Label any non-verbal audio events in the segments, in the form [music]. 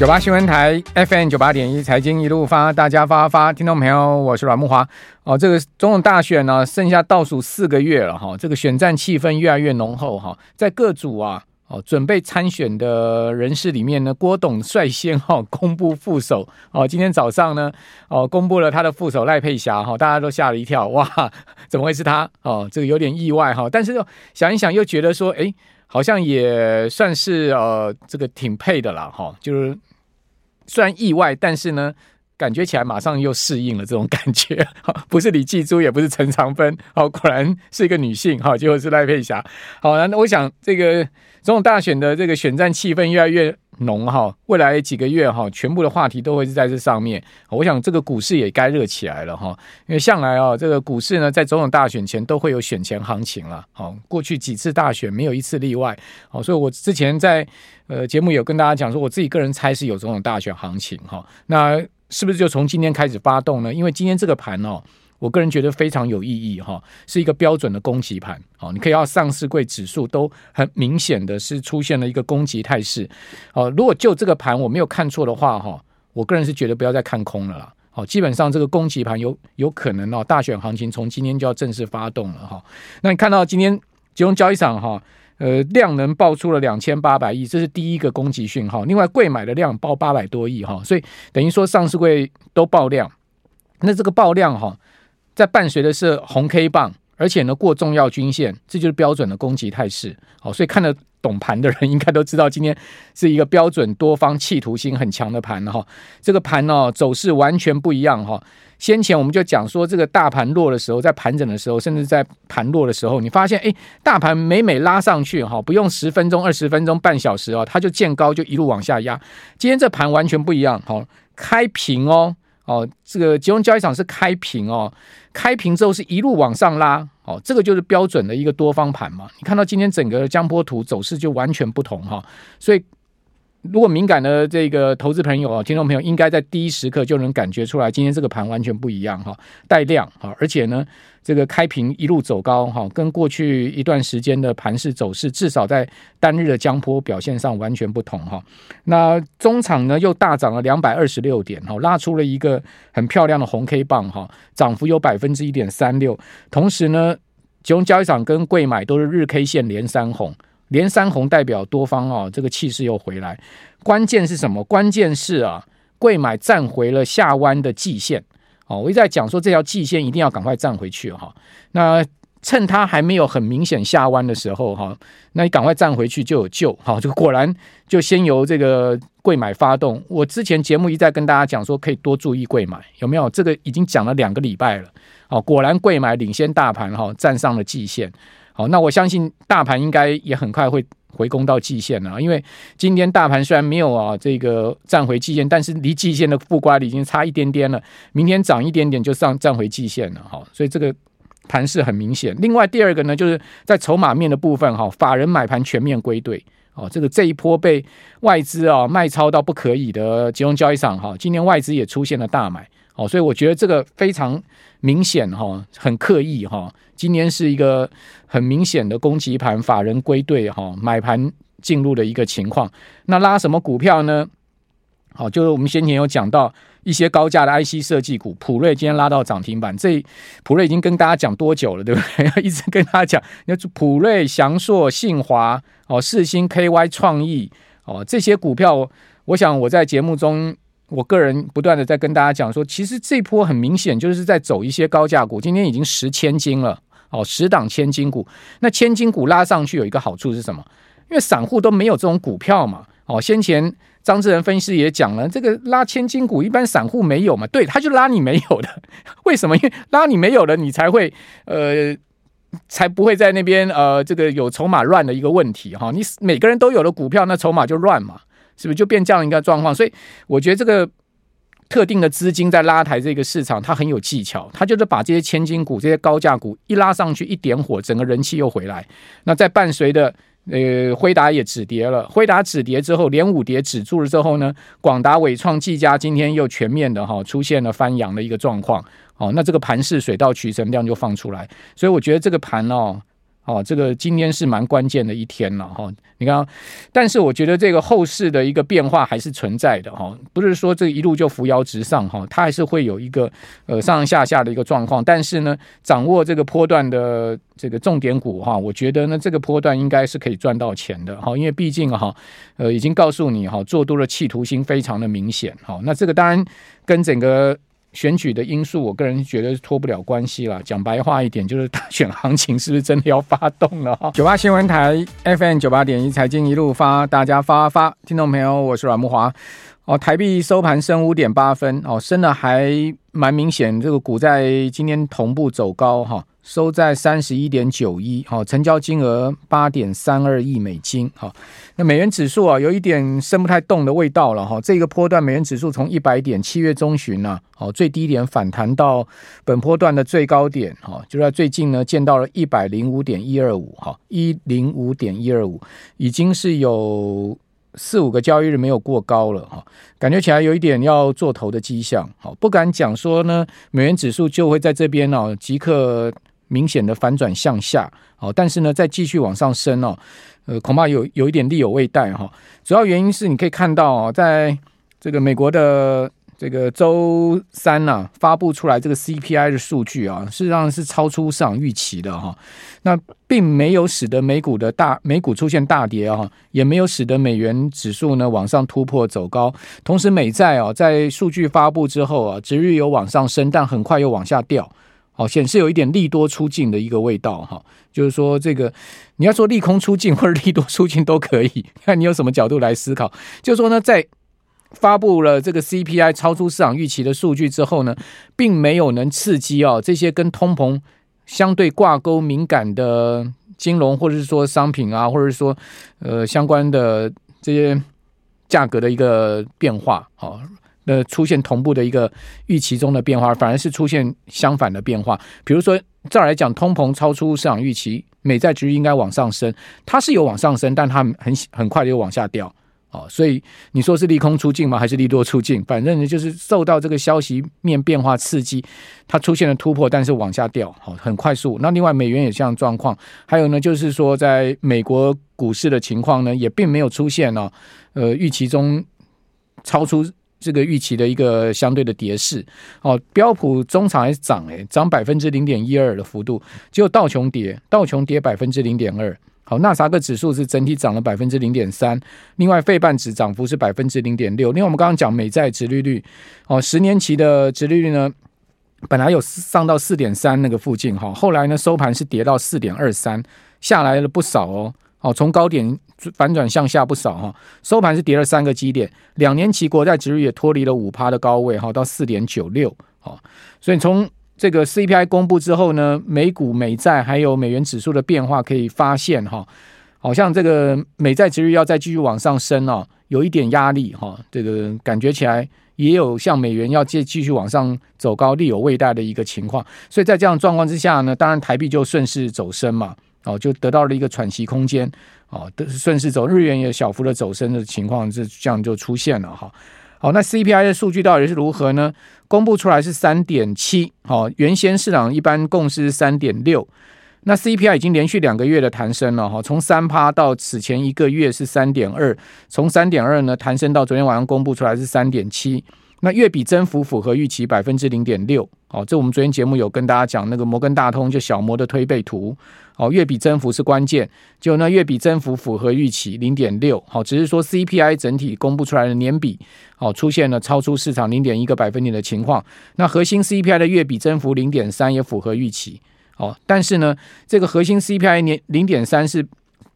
九八新闻台 FM 九八点一财经一路发，大家发发，听众朋友，我是阮木华。哦，这个总统大选呢，剩下倒数四个月了哈，这个选战气氛越来越浓厚哈，在各组啊，哦，准备参选的人士里面呢，郭董率先哈 [laughs] 公布副手哦，今天早上呢，哦，公布了他的副手赖佩霞哈，大家都吓了一跳，哇，怎么会是他？哦，这个有点意外哈，但是又想一想，又觉得说，哎，好像也算是呃，这个挺配的了哈，就是。虽然意外，但是呢，感觉起来马上又适应了这种感觉。[laughs] 不是李继珠，也不是陈长芬，好，果然是一个女性，哈，结果是赖佩霞。好，那我想这个总统大选的这个选战气氛越来越浓，哈，未来几个月，哈，全部的话题都会是在这上面。我想这个股市也该热起来了，哈，因为向来啊，这个股市呢，在总统大选前都会有选前行情了，好，过去几次大选没有一次例外，好，所以我之前在。呃，节目有跟大家讲说，我自己个人猜是有总统大选行情哈，那是不是就从今天开始发动呢？因为今天这个盘哦，我个人觉得非常有意义哈，是一个标准的攻击盘哦。你可以要上市柜指数都很明显的是出现了一个攻击态势哦。如果就这个盘我没有看错的话哈，我个人是觉得不要再看空了啦。好，基本上这个攻击盘有有可能哦，大选行情从今天就要正式发动了哈。那你看到今天金融交易场哈？呃，量能爆出了两千八百亿，这是第一个攻击讯号。另外，贵买的量爆八百多亿哈，所以等于说上市会都爆量。那这个爆量哈，在伴随的是红 K 棒，而且呢过重要均线，这就是标准的攻击态势。好，所以看得懂盘的人应该都知道，今天是一个标准多方企图心很强的盘哈。这个盘呢走势完全不一样哈。先前我们就讲说，这个大盘弱的时候，在盘整的时候，甚至在盘弱的时候，你发现，哎，大盘每每拉上去，哈，不用十分钟、二十分钟、半小时哦，它就见高就一路往下压。今天这盘完全不一样，哈，开平哦，哦，这个集中交易场是开平哦，开平之后是一路往上拉，哦，这个就是标准的一个多方盘嘛。你看到今天整个江波图走势就完全不同哈，所以。如果敏感的这个投资朋友啊，听众朋友应该在第一时刻就能感觉出来，今天这个盘完全不一样哈，带量哈，而且呢，这个开平一路走高哈，跟过去一段时间的盘势走势，至少在单日的江波表现上完全不同哈。那中场呢又大涨了两百二十六点哈，拉出了一个很漂亮的红 K 棒哈，涨幅有百分之一点三六。同时呢，集中交易场跟柜买都是日 K 线连三红。连三红代表多方啊，这个气势又回来。关键是什么？关键是啊，贵买站回了下弯的季线。哦，我一直在讲说这条季线一定要赶快站回去哈。那趁它还没有很明显下弯的时候哈，那你赶快站回去就有救。好，就果然就先由这个贵买发动。我之前节目一再跟大家讲说，可以多注意贵买，有没有？这个已经讲了两个礼拜了。哦，果然贵买领先大盘哈，站上了季线。好，那我相信大盘应该也很快会回攻到季线了，因为今天大盘虽然没有啊这个站回季线，但是离季线的负乖离已经差一点点了。明天涨一点点就上站回季线了，哈，所以这个盘势很明显。另外第二个呢，就是在筹码面的部分，哈，法人买盘全面归队，哦，这个这一波被外资啊卖超到不可以的集中交易场，哈，今天外资也出现了大买。哦，所以我觉得这个非常明显哈，很刻意哈。今年是一个很明显的攻击盘，法人归队哈，买盘进入的一个情况。那拉什么股票呢？好，就是我们先前有讲到一些高价的 IC 设计股，普瑞今天拉到涨停板。这普瑞已经跟大家讲多久了，对不对？[laughs] 一直跟大家讲，那普瑞、祥硕、信华、哦世星、KY 创意哦这些股票，我想我在节目中。我个人不断的在跟大家讲说，其实这波很明显就是在走一些高价股，今天已经十千金了哦，十档千金股。那千金股拉上去有一个好处是什么？因为散户都没有这种股票嘛。哦，先前张志仁分析师也讲了，这个拉千金股一般散户没有嘛，对，他就拉你没有的。[laughs] 为什么？因为拉你没有的，你才会呃，才不会在那边呃，这个有筹码乱的一个问题哈。你每个人都有了股票，那筹码就乱嘛。是不是就变这样一个状况？所以我觉得这个特定的资金在拉抬这个市场，它很有技巧。它就是把这些千金股、这些高价股一拉上去，一点火，整个人气又回来。那在伴随的呃辉达也止跌了，辉达止跌之后，连五跌止住了之后呢，广达、伟创、技嘉今天又全面的哈出现了翻扬的一个状况。哦，那这个盘势水到渠成，量就放出来。所以我觉得这个盘哦。哦，这个今天是蛮关键的一天了哈。你看，但是我觉得这个后市的一个变化还是存在的哈，不是说这一路就扶摇直上哈，它还是会有一个呃上上下下的一个状况。但是呢，掌握这个波段的这个重点股哈，我觉得呢，这个波段应该是可以赚到钱的哈，因为毕竟哈，呃，已经告诉你哈，做多的企图心非常的明显哈。那这个当然跟整个。选举的因素，我个人觉得脱不了关系了。讲白话一点，就是大选行情是不是真的要发动了？九八新闻台 FM 九八点一财经一路发，大家发发，听众朋友，我是阮木华。哦，台币收盘升五点八分，哦，升的还蛮明显。这个股在今天同步走高，哈。收在三十一点九一，好，成交金额八点三二亿美金，好，那美元指数啊，有一点升不太动的味道了，哈，这个波段美元指数从一百点七月中旬呢，好，最低点反弹到本波段的最高点，哈，就在最近呢，见到了一百零五点一二五，哈，一零五点一二五，已经是有四五个交易日没有过高了，哈，感觉起来有一点要做头的迹象，好，不敢讲说呢，美元指数就会在这边呢即刻。明显的反转向下，好，但是呢，再继续往上升哦，呃，恐怕有有一点力有未逮哈。主要原因是你可以看到哦，在这个美国的这个周三呐，发布出来这个 CPI 的数据啊，事实上是超出市场预期的哈。那并没有使得美股的大美股出现大跌啊，也没有使得美元指数呢往上突破走高。同时，美债啊，在数据发布之后啊，值日有往上升，但很快又往下掉。哦，显示有一点利多出尽的一个味道哈，就是说这个你要说利空出尽或者利多出尽都可以，看你有什么角度来思考。就是说呢，在发布了这个 CPI 超出市场预期的数据之后呢，并没有能刺激哦这些跟通膨相对挂钩敏感的金融或者是说商品啊，或者是说呃相关的这些价格的一个变化啊。呃，出现同步的一个预期中的变化，反而是出现相反的变化。比如说，这儿来讲，通膨超出市场预期，美债值应该往上升，它是有往上升，但它很很快就往下掉。哦，所以你说是利空出尽吗？还是利多出尽？反正呢就是受到这个消息面变化刺激，它出现了突破，但是往下掉，好，很快速。那另外美元也这样状况，还有呢，就是说在美国股市的情况呢，也并没有出现呢，呃，预期中超出。这个预期的一个相对的跌势，哦，标普中场还是涨诶，涨百分之零点一二的幅度，只有道琼跌，道琼跌百分之零点二，好，纳斯达克指数是整体涨了百分之零点三，另外费半指涨幅是百分之零点六，另外我们刚刚讲美债殖利率，哦，十年期的殖利率呢，本来有上到四点三那个附近。哈，后来呢收盘是跌到四点二三，下来了不少哦，好，从高点。反转向下不少哈，收盘是跌了三个基点，两年期国债值率也脱离了五趴的高位哈，到四点九六，所以从这个 CPI 公布之后呢，美股、美债还有美元指数的变化可以发现哈，好像这个美债值率要再继续往上升哦，有一点压力哈，这个感觉起来也有像美元要继继续往上走高，力有未逮的一个情况，所以在这样状况之下呢，当然台币就顺势走升嘛。哦，就得到了一个喘息空间，哦，顺势走，日元也小幅的走升的情况，是这样就出现了哈。好，那 CPI 的数据到底是如何呢？公布出来是三点七，好，原先市场一般共识是三点六，那 CPI 已经连续两个月的弹升了哈，从三趴到此前一个月是三点二，从三点二呢弹升到昨天晚上公布出来是三点七。那月比增幅符合预期百分之零点六，哦，这我们昨天节目有跟大家讲那个摩根大通就小摩的推背图，哦，月比增幅是关键，就那月比增幅符合预期零点六，好，只是说 CPI 整体公布出来的年比，哦，出现了超出市场零点一个百分点的情况，那核心 CPI 的月比增幅零点三也符合预期，哦，但是呢，这个核心 CPI 年零点三是。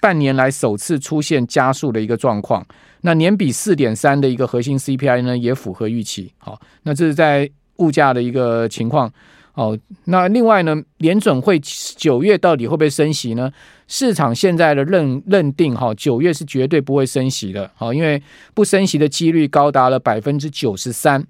半年来首次出现加速的一个状况，那年比四点三的一个核心 CPI 呢，也符合预期。好，那这是在物价的一个情况。哦，那另外呢，联准会九月到底会不会升息呢？市场现在的认认定哈，九月是绝对不会升息的。好，因为不升息的几率高达了百分之九十三，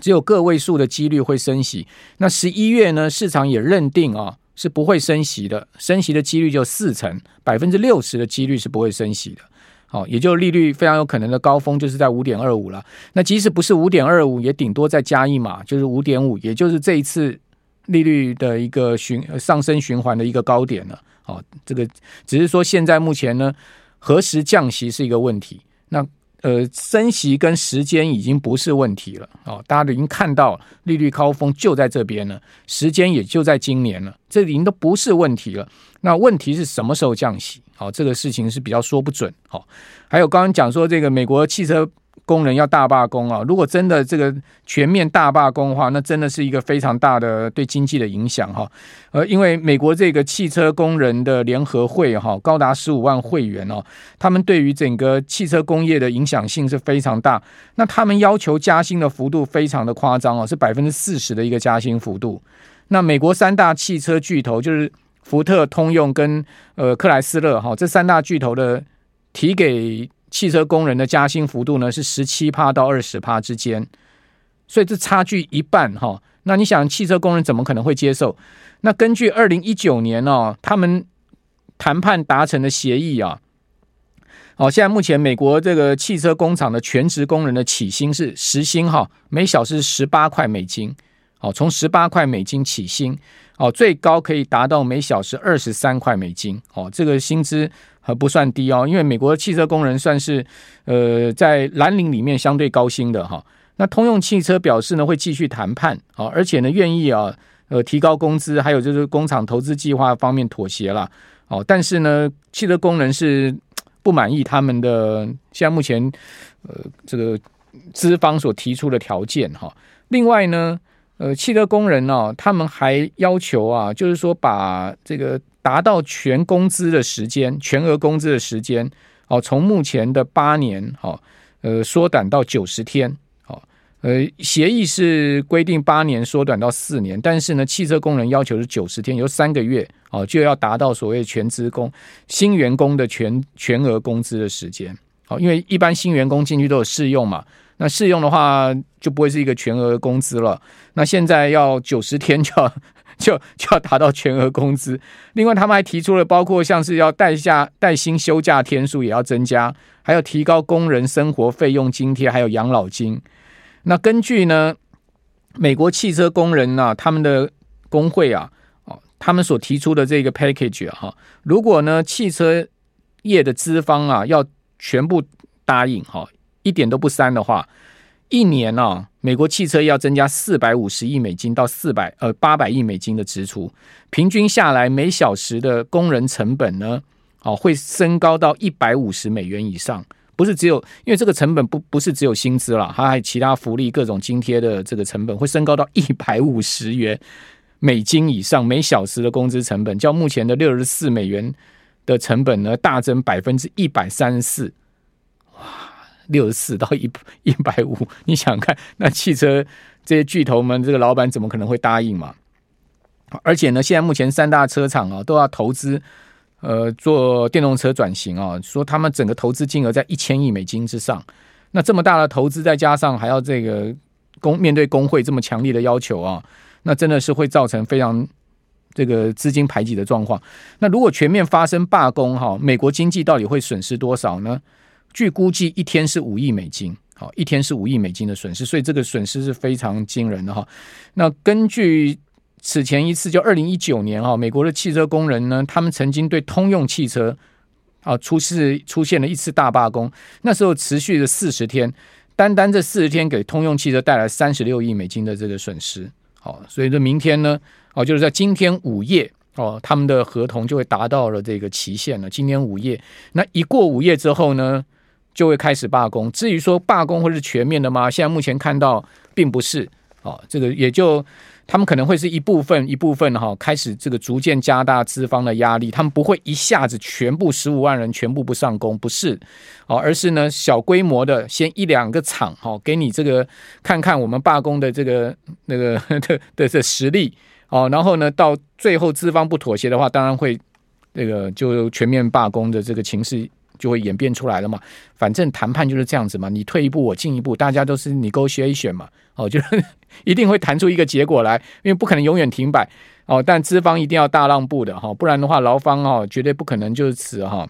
只有个位数的几率会升息。那十一月呢，市场也认定啊。是不会升息的，升息的几率就四成，百分之六十的几率是不会升息的。好，也就利率非常有可能的高峰就是在五点二五了。那即使不是五点二五，也顶多再加一码，就是五点五，也就是这一次利率的一个循上升循环的一个高点了。好，这个只是说现在目前呢，何时降息是一个问题。那呃，升息跟时间已经不是问题了哦，大家已经看到利率高峰就在这边了，时间也就在今年了，这已经都不是问题了。那问题是什么时候降息？好，这个事情是比较说不准。好，还有刚刚讲说这个美国汽车。工人要大罢工啊！如果真的这个全面大罢工的话，那真的是一个非常大的对经济的影响哈。呃，因为美国这个汽车工人的联合会哈，高达十五万会员哦，他们对于整个汽车工业的影响性是非常大。那他们要求加薪的幅度非常的夸张哦，是百分之四十的一个加薪幅度。那美国三大汽车巨头就是福特、通用跟呃克莱斯勒哈，这三大巨头的提给。汽车工人的加薪幅度呢是十七趴到二十趴之间，所以这差距一半哈。那你想，汽车工人怎么可能会接受？那根据二零一九年哦，他们谈判达成的协议啊，哦，现在目前美国这个汽车工厂的全职工人的起薪是时薪哈，每小时十八块美金，哦，从十八块美金起薪，哦，最高可以达到每小时二十三块美金，哦，这个薪资。还，不算低哦，因为美国的汽车工人算是呃在蓝领里面相对高薪的哈。那通用汽车表示呢，会继续谈判啊，而且呢愿意啊呃提高工资，还有就是工厂投资计划方面妥协了哦。但是呢，汽车工人是不满意他们的现在目前呃这个资方所提出的条件哈。另外呢，呃汽车工人呢，他们还要求啊，就是说把这个。达到全工资的时间，全额工资的时间，哦，从目前的八年，哦，呃，缩短到九十天，哦，呃，协议是规定八年缩短到四年，但是呢，汽车工人要求是九十天，有三个月，哦，就要达到所谓全职工新员工的全全额工资的时间，哦，因为一般新员工进去都有试用嘛，那试用的话就不会是一个全额工资了，那现在要九十天就要。就就要达到全额工资。另外，他们还提出了包括像是要带下带薪休假天数也要增加，还要提高工人生活费用津贴，还有养老金。那根据呢，美国汽车工人呢、啊，他们的工会啊，哦，他们所提出的这个 package 啊，哈，如果呢汽车业的资方啊要全部答应哈，一点都不删的话。一年呢、啊，美国汽车要增加四百五十亿美金到四百呃八百亿美金的支出，平均下来每小时的工人成本呢，哦会升高到一百五十美元以上。不是只有，因为这个成本不不是只有薪资了，还有其他福利、各种津贴的这个成本会升高到一百五十元美金以上每小时的工资成本，较目前的六十四美元的成本呢大增百分之一百三十四。六十四 [laughs] 到一一百五，[laughs] 你想看那汽车这些巨头们，这个老板怎么可能会答应嘛？而且呢，现在目前三大车厂啊都要投资，呃，做电动车转型啊，说他们整个投资金额在一千亿美金之上。那这么大的投资，再加上还要这个工面对工会这么强烈的要求啊，那真的是会造成非常这个资金排挤的状况。那如果全面发生罢工哈，美国经济到底会损失多少呢？据估计，一天是五亿美金，好，一天是五亿美金的损失，所以这个损失是非常惊人的哈。那根据此前一次，就二零一九年哈，美国的汽车工人呢，他们曾经对通用汽车啊出事出现了一次大罢工，那时候持续了四十天，单单这四十天给通用汽车带来三十六亿美金的这个损失。好，所以说明天呢，哦，就是在今天午夜哦，他们的合同就会达到了这个期限了。今天午夜，那一过午夜之后呢？就会开始罢工。至于说罢工会是全面的吗？现在目前看到并不是。哦，这个也就他们可能会是一部分一部分哈，开始这个逐渐加大资方的压力。他们不会一下子全部十五万人全部不上工，不是。哦，而是呢小规模的，先一两个厂哈，给你这个看看我们罢工的这个那个 [laughs] 的的的实力。哦，然后呢到最后资方不妥协的话，当然会这个就全面罢工的这个情势。就会演变出来了嘛，反正谈判就是这样子嘛，你退一步我进一步，大家都是 negotiation 嘛，哦，就 [laughs] 一定会谈出一个结果来，因为不可能永远停摆。哦，但资方一定要大让步的哈，不然的话劳方哦绝对不可能就是此哈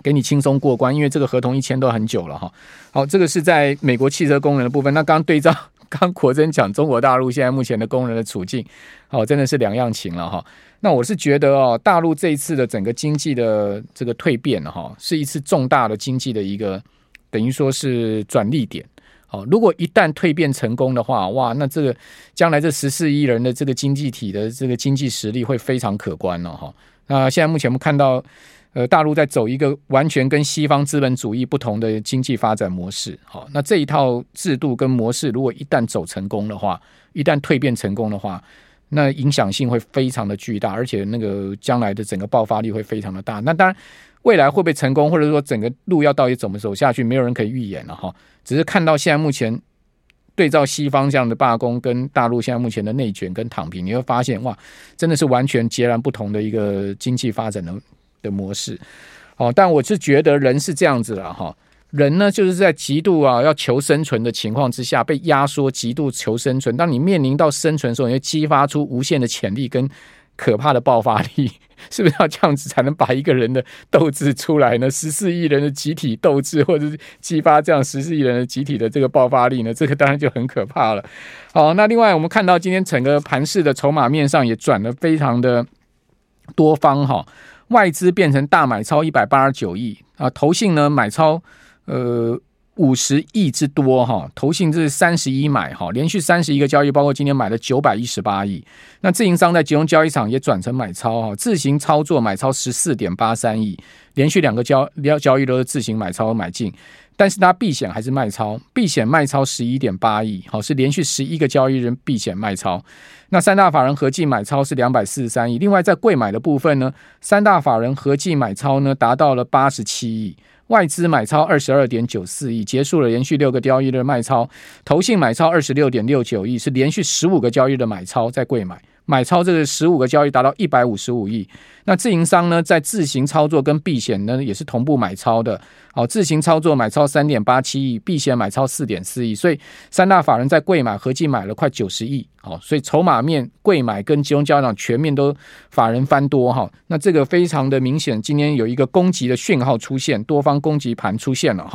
给你轻松过关，因为这个合同一签都很久了哈。好，这个是在美国汽车工人的部分，那刚刚对照 [laughs] 刚国珍讲中国大陆现在目前的工人的处境，好，真的是两样情了哈。那我是觉得哦，大陆这一次的整个经济的这个蜕变哈，是一次重大的经济的一个等于说是转捩点。好，如果一旦蜕变成功的话，哇，那这个将来这十四亿人的这个经济体的这个经济实力会非常可观了哈。那现在目前我们看到。呃，大陆在走一个完全跟西方资本主义不同的经济发展模式，好，那这一套制度跟模式，如果一旦走成功的话，一旦蜕变成功的话，那影响性会非常的巨大，而且那个将来的整个爆发力会非常的大。那当然，未来会不会成功，或者说整个路要到底怎么走下去，没有人可以预言了哈。只是看到现在目前对照西方这样的罢工，跟大陆现在目前的内卷跟躺平，你会发现哇，真的是完全截然不同的一个经济发展的。的模式，哦，但我是觉得人是这样子了哈，人呢就是在极度啊要求生存的情况之下被压缩，极度求生存。当你面临到生存的时候，你会激发出无限的潜力跟可怕的爆发力，[laughs] 是不是要这样子才能把一个人的斗志出来呢？十四亿人的集体斗志，或者是激发这样十四亿人的集体的这个爆发力呢？这个当然就很可怕了。好，那另外我们看到今天整个盘势的筹码面上也转得非常的多方哈。外资变成大买超一百八十九亿啊，投信呢买超呃五十亿之多哈，投信这是三十一买哈，连续三十一个交易，包括今天买了九百一十八亿。那自营商在集中交易场也转成买超哈，自行操作买超十四点八三亿，连续两个交交交易都是自行买超买进。但是它避险还是卖超，避险卖超十一点八亿，好，是连续十一个交易日避险卖超。那三大法人合计买超是两百四十三亿。另外在柜买的部分呢，三大法人合计买超呢达到了八十七亿，外资买超二十二点九四亿，结束了连续六个交易日卖超。投信买超二十六点六九亿，是连续十五个交易日的买超在柜买。买超这个十五个交易达到一百五十五亿，那自营商呢，在自行操作跟避险呢也是同步买超的，好，自行操作买超三点八七亿，避险买超四点四亿，所以三大法人在柜买合计买了快九十亿，好，所以筹码面柜买跟集中交易场全面都法人翻多哈，那这个非常的明显，今天有一个攻击的讯号出现，多方攻击盘出现了哈，